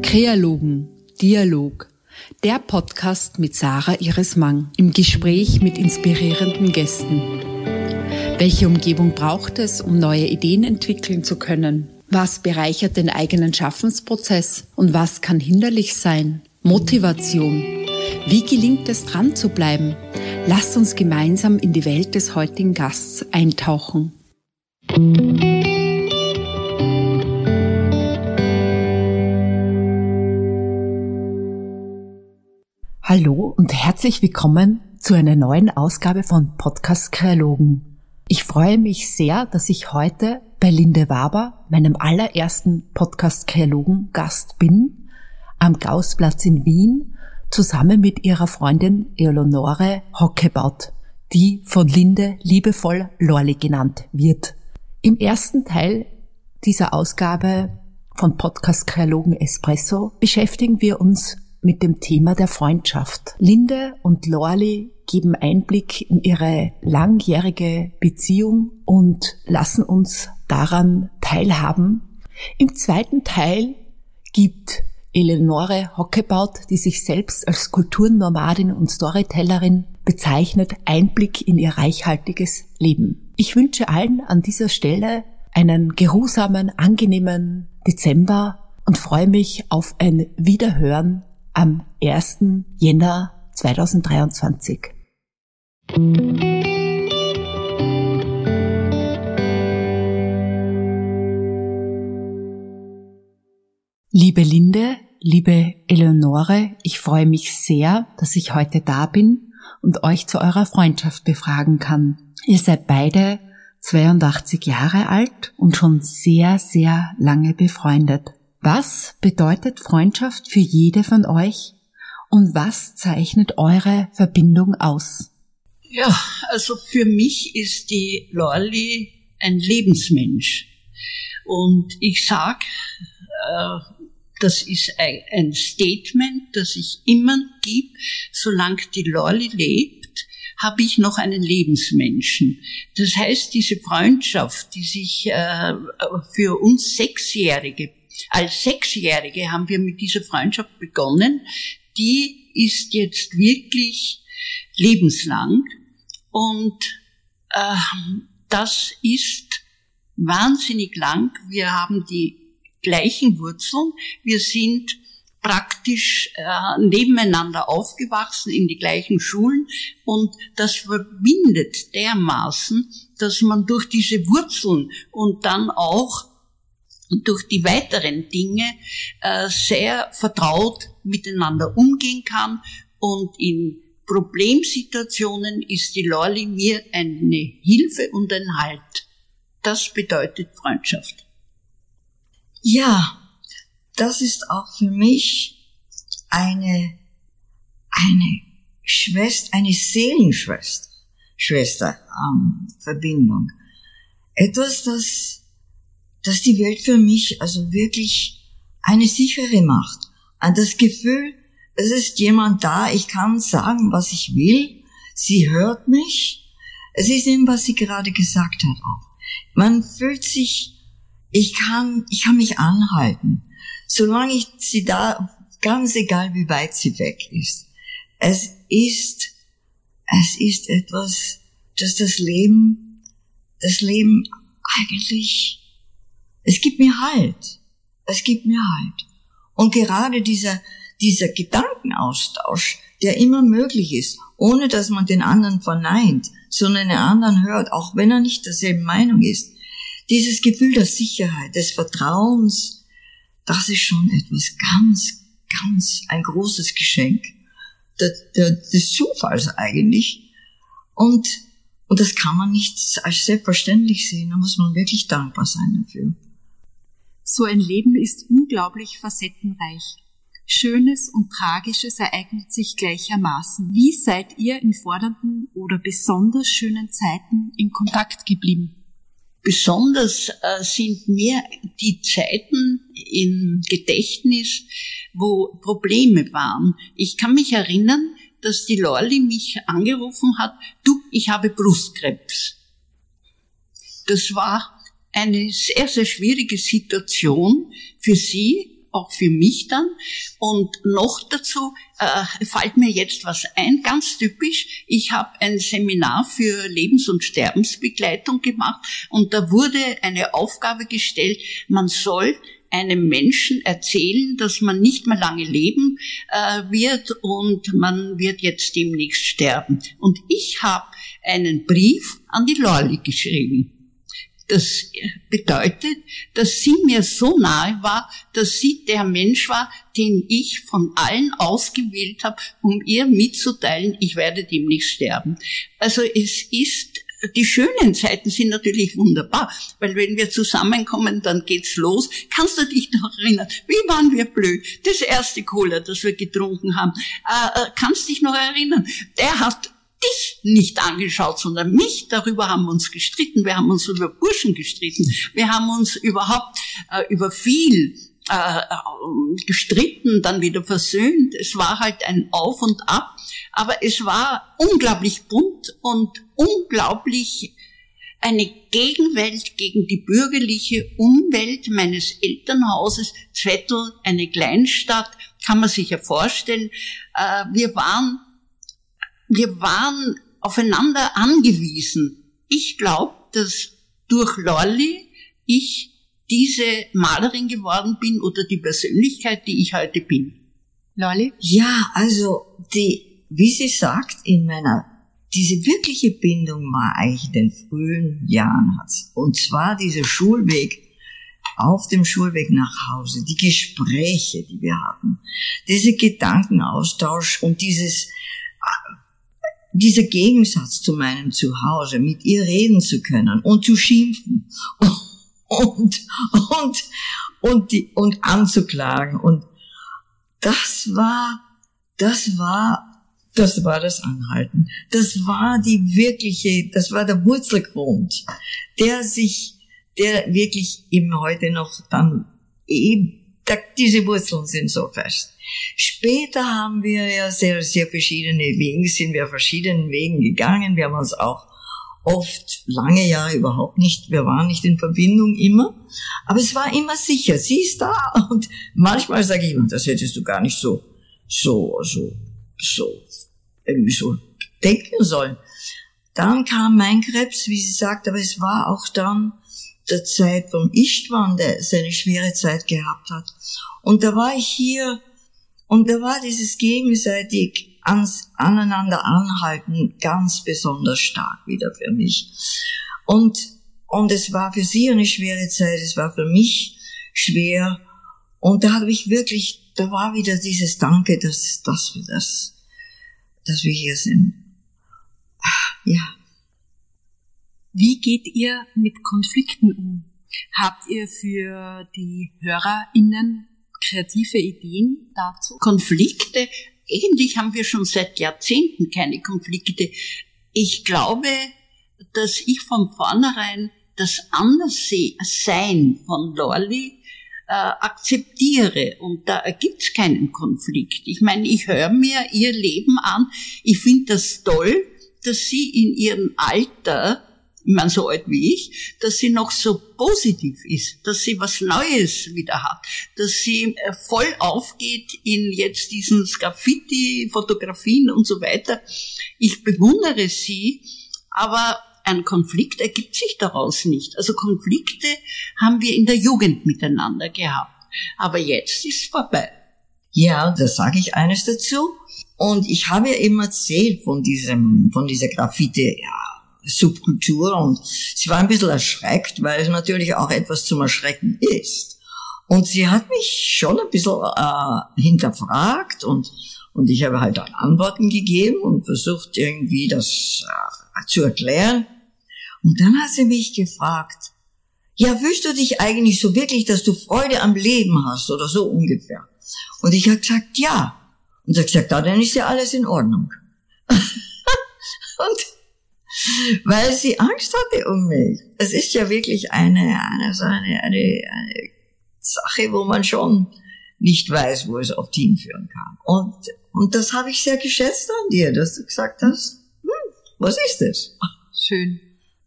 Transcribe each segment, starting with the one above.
Kreologen, Dialog, der Podcast mit Sarah Iris Mang im Gespräch mit inspirierenden Gästen. Welche Umgebung braucht es, um neue Ideen entwickeln zu können? Was bereichert den eigenen Schaffensprozess und was kann hinderlich sein? Motivation. Wie gelingt es dran zu bleiben? Lasst uns gemeinsam in die Welt des heutigen Gasts eintauchen. Hallo und herzlich willkommen zu einer neuen Ausgabe von Podcast Kreologen. Ich freue mich sehr, dass ich heute bei Linde Waber, meinem allerersten Podcast Kreologen Gast bin, am Gaußplatz in Wien, zusammen mit ihrer Freundin Eleonore Hockebaut, die von Linde liebevoll Lorli genannt wird. Im ersten Teil dieser Ausgabe von Podcast Kreologen Espresso beschäftigen wir uns mit dem Thema der Freundschaft. Linde und Lorli geben Einblick in ihre langjährige Beziehung und lassen uns daran teilhaben. Im zweiten Teil gibt Eleonore Hockebaut, die sich selbst als Kulturnomadin und Storytellerin bezeichnet, Einblick in ihr reichhaltiges Leben. Ich wünsche allen an dieser Stelle einen geruhsamen, angenehmen Dezember und freue mich auf ein Wiederhören am 1. Jänner 2023. Liebe Linde, liebe Eleonore, ich freue mich sehr, dass ich heute da bin und euch zu eurer Freundschaft befragen kann. Ihr seid beide 82 Jahre alt und schon sehr, sehr lange befreundet. Was bedeutet Freundschaft für jede von euch und was zeichnet eure Verbindung aus? Ja, also für mich ist die Lorli ein Lebensmensch. Und ich sag, äh, das ist ein Statement, das ich immer gebe, solange die Lorli lebt, habe ich noch einen Lebensmenschen. Das heißt, diese Freundschaft, die sich äh, für uns Sechsjährige als Sechsjährige haben wir mit dieser Freundschaft begonnen. Die ist jetzt wirklich lebenslang und äh, das ist wahnsinnig lang. Wir haben die gleichen Wurzeln. Wir sind praktisch äh, nebeneinander aufgewachsen in die gleichen Schulen und das verbindet dermaßen, dass man durch diese Wurzeln und dann auch durch die weiteren Dinge äh, sehr vertraut miteinander umgehen kann und in Problemsituationen ist die Lorli mir eine Hilfe und ein Halt. Das bedeutet Freundschaft. Ja, das ist auch für mich eine, eine Schwester, eine Seelenschwester, Schwester, ähm, Verbindung. Etwas, das dass die Welt für mich also wirklich eine sichere macht. An das Gefühl, es ist jemand da, ich kann sagen, was ich will, sie hört mich. Es ist eben, was sie gerade gesagt hat auch. Man fühlt sich, ich kann, ich kann mich anhalten. Solange ich sie da, ganz egal wie weit sie weg ist. Es ist, es ist etwas, das das Leben, das Leben eigentlich es gibt mir Halt. Es gibt mir Halt. Und gerade dieser, dieser Gedankenaustausch, der immer möglich ist, ohne dass man den anderen verneint, sondern den anderen hört, auch wenn er nicht derselben Meinung ist, dieses Gefühl der Sicherheit, des Vertrauens, das ist schon etwas ganz, ganz ein großes Geschenk des Zufalls eigentlich. Und, und das kann man nicht als selbstverständlich sehen, da muss man wirklich dankbar sein dafür. So ein Leben ist unglaublich facettenreich. Schönes und Tragisches ereignet sich gleichermaßen. Wie seid ihr in fordernden oder besonders schönen Zeiten in Kontakt geblieben? Besonders äh, sind mir die Zeiten im Gedächtnis, wo Probleme waren. Ich kann mich erinnern, dass die Lorli mich angerufen hat, du, ich habe Brustkrebs. Das war eine sehr, sehr schwierige Situation für sie, auch für mich dann. Und noch dazu äh, fällt mir jetzt was ein, ganz typisch. Ich habe ein Seminar für Lebens- und Sterbensbegleitung gemacht und da wurde eine Aufgabe gestellt, man soll einem Menschen erzählen, dass man nicht mehr lange leben äh, wird und man wird jetzt demnächst sterben. Und ich habe einen Brief an die Lorli geschrieben. Das bedeutet, dass sie mir so nahe war, dass sie der Mensch war, den ich von allen ausgewählt habe, um ihr mitzuteilen, ich werde demnächst sterben. Also es ist die schönen Zeiten sind natürlich wunderbar, weil wenn wir zusammenkommen, dann geht's los. Kannst du dich noch erinnern? Wie waren wir blöd? Das erste Cola, das wir getrunken haben. Äh, äh, kannst dich noch erinnern? Der hat dich nicht angeschaut, sondern mich. Darüber haben wir uns gestritten. Wir haben uns über Burschen gestritten. Wir haben uns überhaupt äh, über viel äh, gestritten, dann wieder versöhnt. Es war halt ein Auf und Ab. Aber es war unglaublich bunt und unglaublich eine Gegenwelt gegen die bürgerliche Umwelt meines Elternhauses. Zwettl, eine Kleinstadt, kann man sich ja vorstellen. Äh, wir waren wir waren aufeinander angewiesen. Ich glaube, dass durch Lolli ich diese Malerin geworden bin oder die Persönlichkeit, die ich heute bin. Lolli? Ja, also die, wie sie sagt, in meiner diese wirkliche Bindung war eigentlich in den frühen Jahren Und zwar dieser Schulweg auf dem Schulweg nach Hause, die Gespräche, die wir hatten, diese Gedankenaustausch und dieses dieser Gegensatz zu meinem Zuhause, mit ihr reden zu können und zu schimpfen und, und, und, die, und anzuklagen. Und das war, das war, das war das Anhalten. Das war die wirkliche, das war der Wurzelgrund, der sich, der wirklich eben heute noch dann eben da, diese Wurzeln sind so fest. Später haben wir ja sehr, sehr verschiedene Wege, sind wir verschiedenen Wegen gegangen. Wir haben uns auch oft lange Jahre überhaupt nicht, wir waren nicht in Verbindung immer, aber es war immer sicher, sie ist da und manchmal sage ich, das hättest du gar nicht so, so, so, so, irgendwie so denken sollen. Dann kam mein Krebs, wie sie sagt, aber es war auch dann der Zeit vom Istvan, der seine schwere Zeit gehabt hat. Und da war ich hier und da war dieses gegenseitig ans, aneinander anhalten ganz besonders stark wieder für mich. Und, und es war für sie eine schwere Zeit, es war für mich schwer. Und da habe ich wirklich, da war wieder dieses Danke, dass, dass wir das, dass wir hier sind. Ja. Wie geht ihr mit Konflikten um? Habt ihr für die HörerInnen kreative Ideen dazu? Konflikte? Eigentlich haben wir schon seit Jahrzehnten keine Konflikte. Ich glaube, dass ich von vornherein das Anderssein von Lorli äh, akzeptiere und da ergibt es keinen Konflikt. Ich meine, ich höre mir ihr Leben an. Ich finde das toll, dass sie in ihrem Alter ich meine, so alt wie ich, dass sie noch so positiv ist, dass sie was Neues wieder hat, dass sie äh, voll aufgeht in jetzt diesen Graffiti, Fotografien und so weiter. Ich bewundere sie, aber ein Konflikt ergibt sich daraus nicht. Also Konflikte haben wir in der Jugend miteinander gehabt. Aber jetzt ist es vorbei. Ja, da sage ich eines dazu. Und ich habe ja immer erzählt von diesem, von dieser Graffiti, ja, Subkultur und sie war ein bisschen erschreckt, weil es natürlich auch etwas zum Erschrecken ist. Und sie hat mich schon ein bisschen äh, hinterfragt und, und ich habe halt auch Antworten gegeben und versucht irgendwie das äh, zu erklären. Und dann hat sie mich gefragt, ja, wüsst du dich eigentlich so wirklich, dass du Freude am Leben hast oder so ungefähr? Und ich habe gesagt, ja. Und sie hat gesagt, ja, dann ist ja alles in Ordnung. und weil sie Angst hatte um mich. Es ist ja wirklich eine, eine, eine, eine, eine Sache, wo man schon nicht weiß, wo es oft hinführen kann. Und, und das habe ich sehr geschätzt an dir, dass du gesagt hast, hm, was ist das? Schön.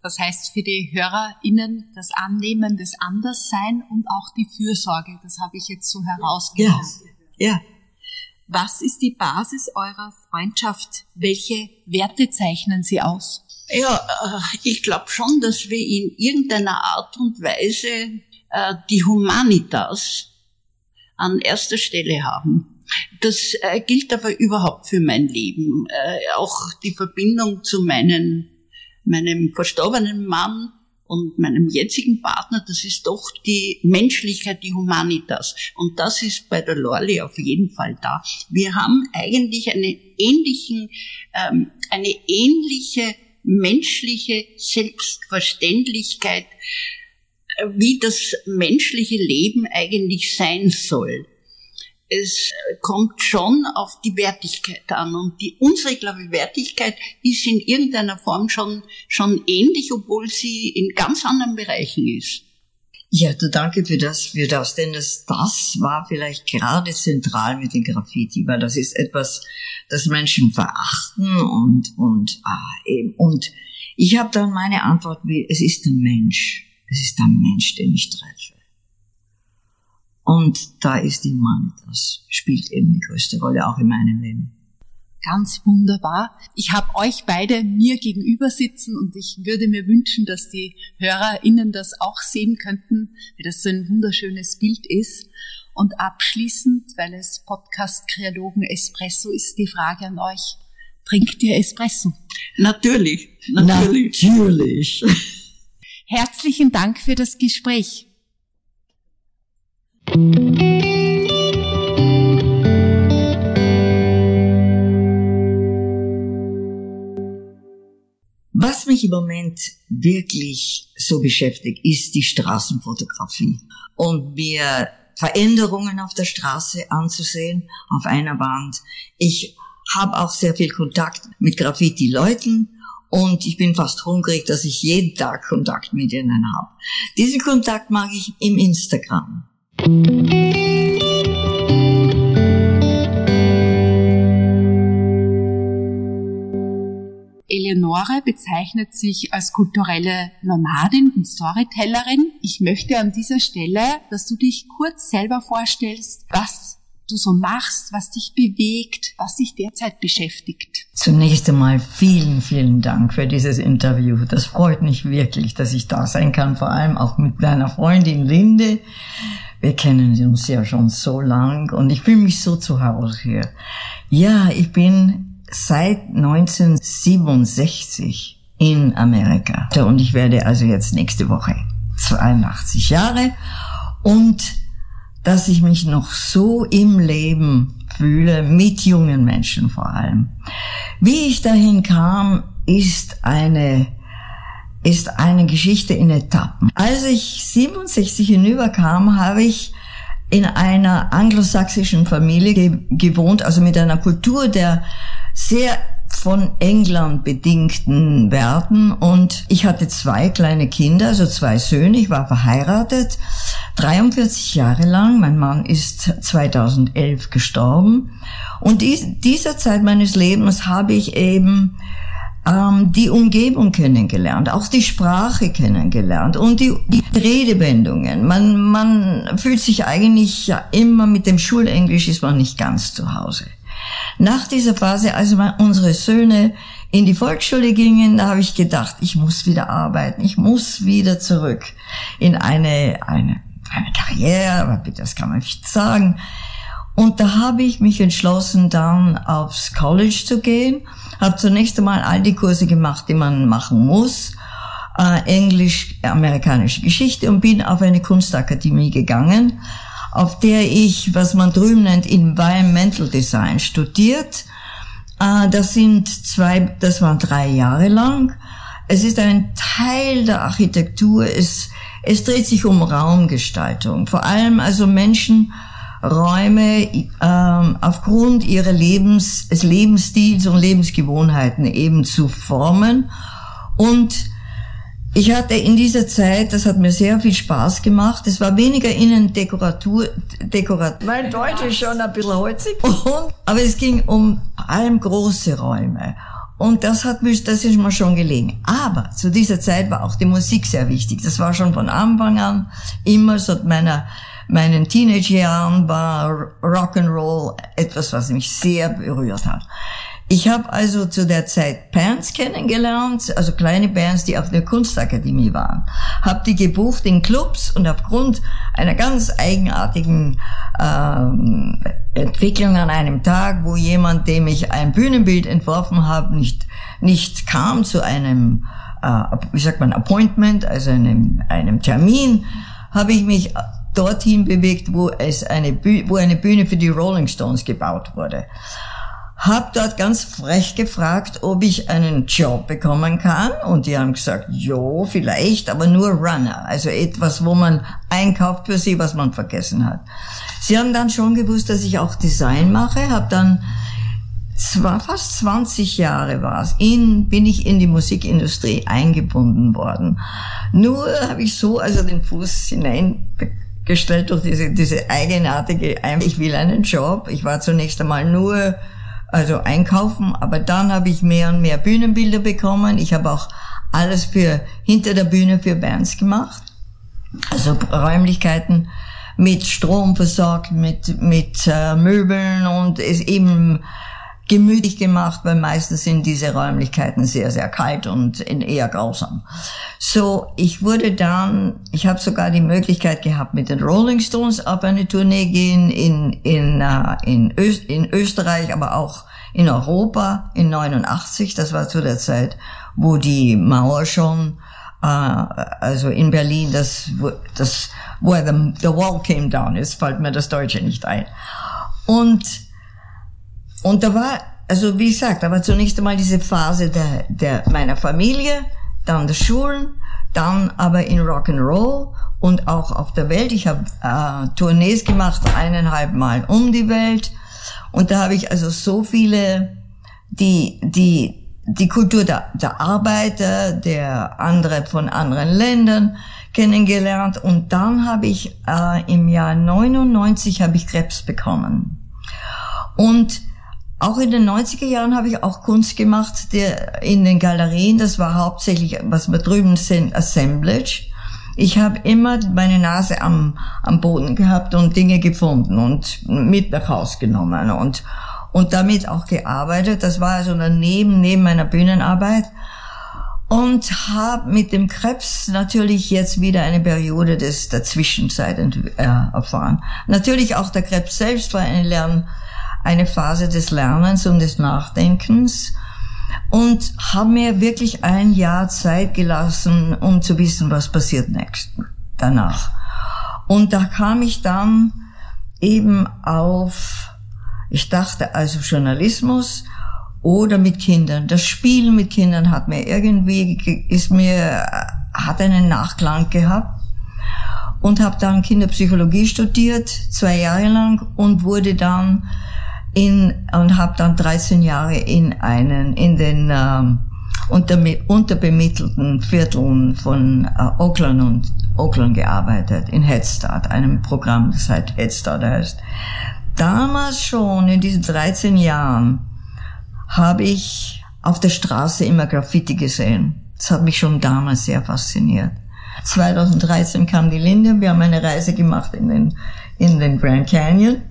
Das heißt für die HörerInnen das Annehmen des Anderssein und auch die Fürsorge. Das habe ich jetzt so herausgehört. Ja. ja. Was ist die Basis eurer Freundschaft? Welche Werte zeichnen sie aus? Ja, äh, ich glaube schon, dass wir in irgendeiner Art und Weise äh, die Humanitas an erster Stelle haben. Das äh, gilt aber überhaupt für mein Leben. Auch die Verbindung zu meinen, meinem verstorbenen Mann und meinem jetzigen Partner, das ist doch die Menschlichkeit, die Humanitas. Und das ist bei der Lorli auf jeden Fall da. Wir haben eigentlich eine ähnlichen, ähm, eine ähnliche menschliche Selbstverständlichkeit, wie das menschliche Leben eigentlich sein soll. Es kommt schon auf die Wertigkeit an und die, unsere, glaube ich, Wertigkeit ist in irgendeiner Form schon, schon ähnlich, obwohl sie in ganz anderen Bereichen ist. Ja, du danke für das, für das, denn das, das war vielleicht gerade zentral mit den Graffiti, weil das ist etwas, das Menschen verachten und und ah, eben. Und ich habe dann meine Antwort wie es ist der Mensch, es ist der Mensch, den ich treffe. Und da ist die Humanitas, spielt eben die größte Rolle auch in meinem Leben ganz wunderbar. Ich habe euch beide mir gegenüber sitzen und ich würde mir wünschen, dass die HörerInnen das auch sehen könnten, wie das so ein wunderschönes Bild ist. Und abschließend, weil es Podcast Kreologen Espresso ist, die Frage an euch. Trinkt ihr Espresso? Natürlich, natürlich. Natürlich. Herzlichen Dank für das Gespräch. Mich im Moment wirklich so beschäftigt, ist die Straßenfotografie und mir Veränderungen auf der Straße anzusehen, auf einer Wand. Ich habe auch sehr viel Kontakt mit Graffiti-Leuten und ich bin fast hungrig, dass ich jeden Tag Kontakt mit ihnen habe. Diesen Kontakt mag ich im Instagram. Eleonore bezeichnet sich als kulturelle Nomadin und Storytellerin. Ich möchte an dieser Stelle, dass du dich kurz selber vorstellst, was du so machst, was dich bewegt, was dich derzeit beschäftigt. Zunächst einmal vielen, vielen Dank für dieses Interview. Das freut mich wirklich, dass ich da sein kann, vor allem auch mit deiner Freundin Linde. Wir kennen uns ja schon so lang und ich fühle mich so zu Hause hier. Ja, ich bin seit 1967 in Amerika. Und ich werde also jetzt nächste Woche 82 Jahre. Und dass ich mich noch so im Leben fühle, mit jungen Menschen vor allem. Wie ich dahin kam, ist eine ist eine Geschichte in Etappen. Als ich 67 hinüberkam, habe ich in einer anglosächsischen Familie ge gewohnt, also mit einer Kultur der sehr von England bedingten Werten und ich hatte zwei kleine Kinder, also zwei Söhne, ich war verheiratet, 43 Jahre lang, mein Mann ist 2011 gestorben und in dieser Zeit meines Lebens habe ich eben ähm, die Umgebung kennengelernt, auch die Sprache kennengelernt und die, die Redewendungen. Man, man fühlt sich eigentlich ja immer mit dem Schulenglisch ist man nicht ganz zu Hause. Nach dieser Phase, als unsere Söhne in die Volksschule gingen, da habe ich gedacht, ich muss wieder arbeiten, ich muss wieder zurück in eine, eine, eine Karriere, aber bitte, das kann man nicht sagen. Und da habe ich mich entschlossen, dann aufs College zu gehen, habe zunächst einmal all die Kurse gemacht, die man machen muss, äh, Englisch, amerikanische Geschichte und bin auf eine Kunstakademie gegangen auf der ich, was man drüben nennt, Environmental Design studiert. Äh, das sind zwei, das waren drei Jahre lang. Es ist ein Teil der Architektur. Es, es dreht sich um Raumgestaltung. Vor allem also Menschen, Räume ähm, aufgrund ihrer Lebens, des Lebensstils und Lebensgewohnheiten eben zu formen und ich hatte in dieser Zeit, das hat mir sehr viel Spaß gemacht, es war weniger Innendekoratur, Dekoratur. Mein Deutsch ist schon ein bisschen holzig. Und, aber es ging um vor allem große Räume. Und das hat mich, das ist mir schon gelegen. Aber zu dieser Zeit war auch die Musik sehr wichtig. Das war schon von Anfang an immer so meiner, meinen Teenagerjahren war Rock'n'Roll etwas, was mich sehr berührt hat. Ich habe also zu der Zeit Bands kennengelernt, also kleine Bands, die auf der Kunstakademie waren. Habe die gebucht in Clubs und aufgrund einer ganz eigenartigen ähm, Entwicklung an einem Tag, wo jemand, dem ich ein Bühnenbild entworfen habe, nicht nicht kam zu einem, äh, wie sagt man, Appointment, also einem, einem Termin, habe ich mich dorthin bewegt, wo es eine Bühne, wo eine Bühne für die Rolling Stones gebaut wurde hab dort ganz frech gefragt, ob ich einen Job bekommen kann und die haben gesagt, jo, vielleicht, aber nur Runner, also etwas, wo man einkauft für sie, was man vergessen hat. Sie haben dann schon gewusst, dass ich auch Design mache, habe dann zwar fast 20 Jahre war es, in, bin ich in die Musikindustrie eingebunden worden. Nur habe ich so also den Fuß hineingestellt durch diese, diese eigenartige, ich will einen Job. Ich war zunächst einmal nur also einkaufen, aber dann habe ich mehr und mehr Bühnenbilder bekommen. Ich habe auch alles für hinter der Bühne für Bands gemacht. Also Räumlichkeiten mit Strom versorgt, mit, mit äh, Möbeln und es eben gemütlich gemacht, weil meistens sind diese Räumlichkeiten sehr, sehr kalt und eher grausam. So, ich wurde dann, ich habe sogar die Möglichkeit gehabt, mit den Rolling Stones auf eine Tournee gehen in, in, uh, in, Öst, in Österreich, aber auch in Europa in 89. Das war zu der Zeit, wo die Mauer schon, uh, also in Berlin, das, das, wo the, the wall came down, jetzt fällt mir das Deutsche nicht ein. Und und da war, also wie gesagt, da war zunächst einmal diese Phase der, der meiner Familie, dann der Schulen, dann aber in Rock'n'Roll und auch auf der Welt. Ich habe äh, Tournees gemacht, eineinhalb Mal um die Welt. Und da habe ich also so viele, die, die, die Kultur der, der Arbeiter, der andere von anderen Ländern kennengelernt. Und dann habe ich äh, im Jahr 99 habe ich Krebs bekommen. Und auch in den 90er Jahren habe ich auch Kunst gemacht der, in den Galerien. Das war hauptsächlich, was wir drüben sind, Assemblage. Ich habe immer meine Nase am, am Boden gehabt und Dinge gefunden und mit nach Haus genommen und, und damit auch gearbeitet. Das war also daneben, neben meiner Bühnenarbeit. Und habe mit dem Krebs natürlich jetzt wieder eine Periode des, der Zwischenzeit äh, erfahren. Natürlich auch der Krebs selbst war eine Lern, eine Phase des Lernens und des Nachdenkens und habe mir wirklich ein Jahr Zeit gelassen, um zu wissen, was passiert next danach. Und da kam ich dann eben auf, ich dachte also Journalismus oder mit Kindern. Das Spielen mit Kindern hat mir irgendwie, ist mir, hat einen Nachklang gehabt und habe dann Kinderpsychologie studiert, zwei Jahre lang und wurde dann in, und habe dann 13 Jahre in einen, in den ähm, unter, unterbemittelten Vierteln von äh, Auckland und Auckland gearbeitet, in Head Start, einem Programm, das halt Head Start heißt. Damals schon, in diesen 13 Jahren, habe ich auf der Straße immer Graffiti gesehen. Das hat mich schon damals sehr fasziniert. 2013 kam die Linde, wir haben eine Reise gemacht in den, in den Grand Canyon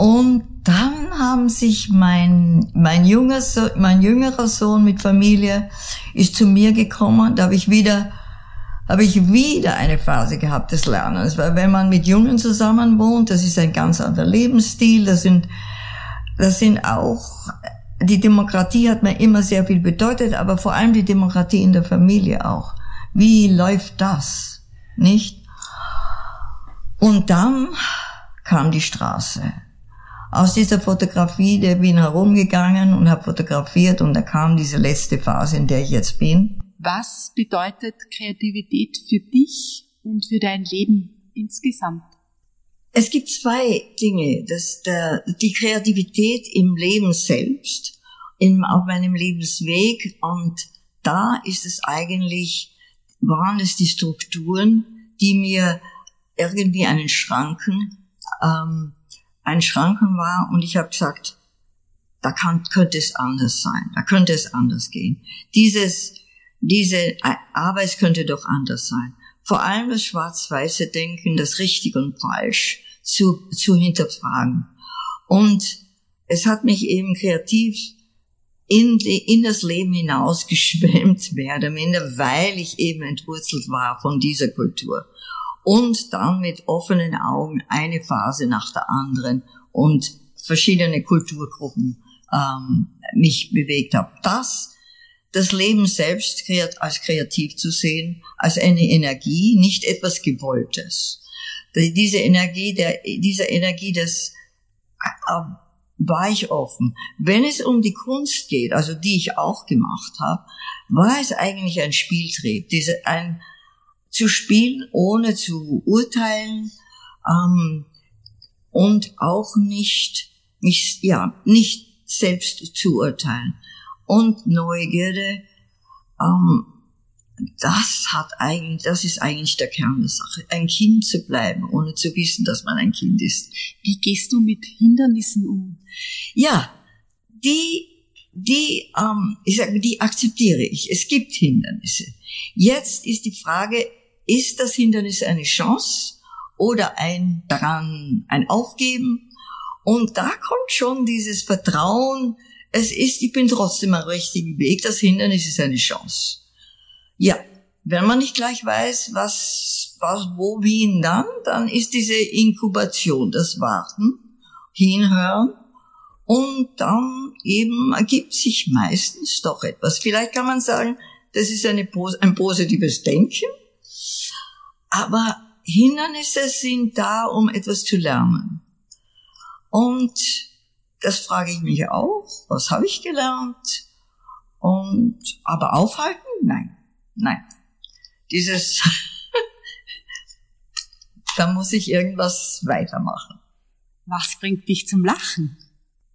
und dann haben sich mein, mein, junger so mein jüngerer Sohn mit Familie ist zu mir gekommen. Da habe ich wieder, habe ich wieder eine Phase gehabt des Lernens. Weil wenn man mit Jungen zusammen wohnt, das ist ein ganz anderer Lebensstil. Das sind, das sind auch, die Demokratie hat mir immer sehr viel bedeutet, aber vor allem die Demokratie in der Familie auch. Wie läuft das? Nicht? Und dann kam die Straße aus dieser Fotografie, der bin herumgegangen und habe fotografiert und da kam diese letzte Phase, in der ich jetzt bin. Was bedeutet Kreativität für dich und für dein Leben insgesamt? Es gibt zwei Dinge, dass der, die Kreativität im Leben selbst, in, auf meinem Lebensweg und da ist es eigentlich, waren es die Strukturen, die mir irgendwie einen Schranken ähm, ein Schranken war und ich habe gesagt, da kann, könnte es anders sein, da könnte es anders gehen. Dieses, diese Arbeit könnte doch anders sein. Vor allem das schwarz-weiße Denken, das richtig und falsch zu, zu hinterfragen. Und es hat mich eben kreativ in, die, in das Leben hinausgeschwemmt, mehr oder minder, weil ich eben entwurzelt war von dieser Kultur. Und dann mit offenen Augen eine Phase nach der anderen und verschiedene Kulturgruppen ähm, mich bewegt habe. Das, das Leben selbst als kreativ zu sehen, als eine Energie, nicht etwas Gewolltes. Diese Energie, der, diese Energie des äh, war ich offen. Wenn es um die Kunst geht, also die ich auch gemacht habe, war es eigentlich ein Spieltrieb, diese ein zu spielen, ohne zu urteilen ähm, und auch nicht mich ja nicht selbst zu urteilen und Neugierde. Ähm, das hat eigentlich, das ist eigentlich der Kern der Sache, ein Kind zu bleiben, ohne zu wissen, dass man ein Kind ist. Wie gehst du mit Hindernissen um? Ja, die, die, ähm, ich sage, die akzeptiere ich. Es gibt Hindernisse. Jetzt ist die Frage, ist das Hindernis eine Chance oder ein daran ein Aufgeben? Und da kommt schon dieses Vertrauen. Es ist, ich bin trotzdem am richtigen Weg. Das Hindernis ist eine Chance. Ja, wenn man nicht gleich weiß, was, was, wo, wie, dann, dann ist diese Inkubation, das Warten, hinhören und dann eben ergibt sich meistens doch etwas. Vielleicht kann man sagen, das ist eine, ein positives Denken, aber Hindernisse sind da, um etwas zu lernen. Und das frage ich mich auch, was habe ich gelernt? Und aber aufhalten? Nein. Nein. Dieses, da muss ich irgendwas weitermachen. Was bringt dich zum Lachen?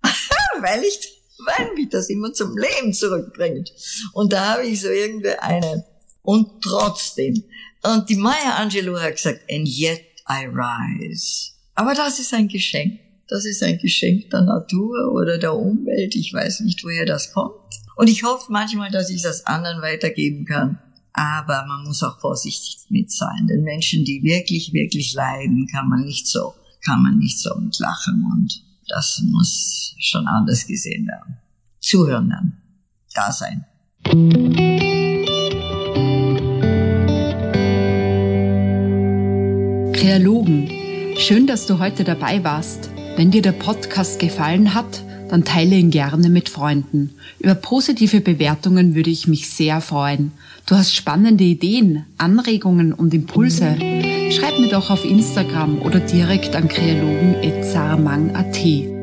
weil ich, weil mich das immer zum Leben zurückbringt. Und da habe ich so irgendwie eine. Und trotzdem. Und die Maya Angelou hat gesagt, and yet I rise. Aber das ist ein Geschenk. Das ist ein Geschenk der Natur oder der Umwelt. Ich weiß nicht, woher das kommt. Und ich hoffe manchmal, dass ich das anderen weitergeben kann. Aber man muss auch vorsichtig mit sein. Denn Menschen, die wirklich, wirklich leiden, kann man nicht so, kann man nicht so mit lachen. Und das muss schon anders gesehen werden. Zuhören dann. Da sein. Kreologen, schön, dass du heute dabei warst. Wenn dir der Podcast gefallen hat, dann teile ihn gerne mit Freunden. Über positive Bewertungen würde ich mich sehr freuen. Du hast spannende Ideen, Anregungen und Impulse. Schreib mir doch auf Instagram oder direkt an kreologen.sarmang.at.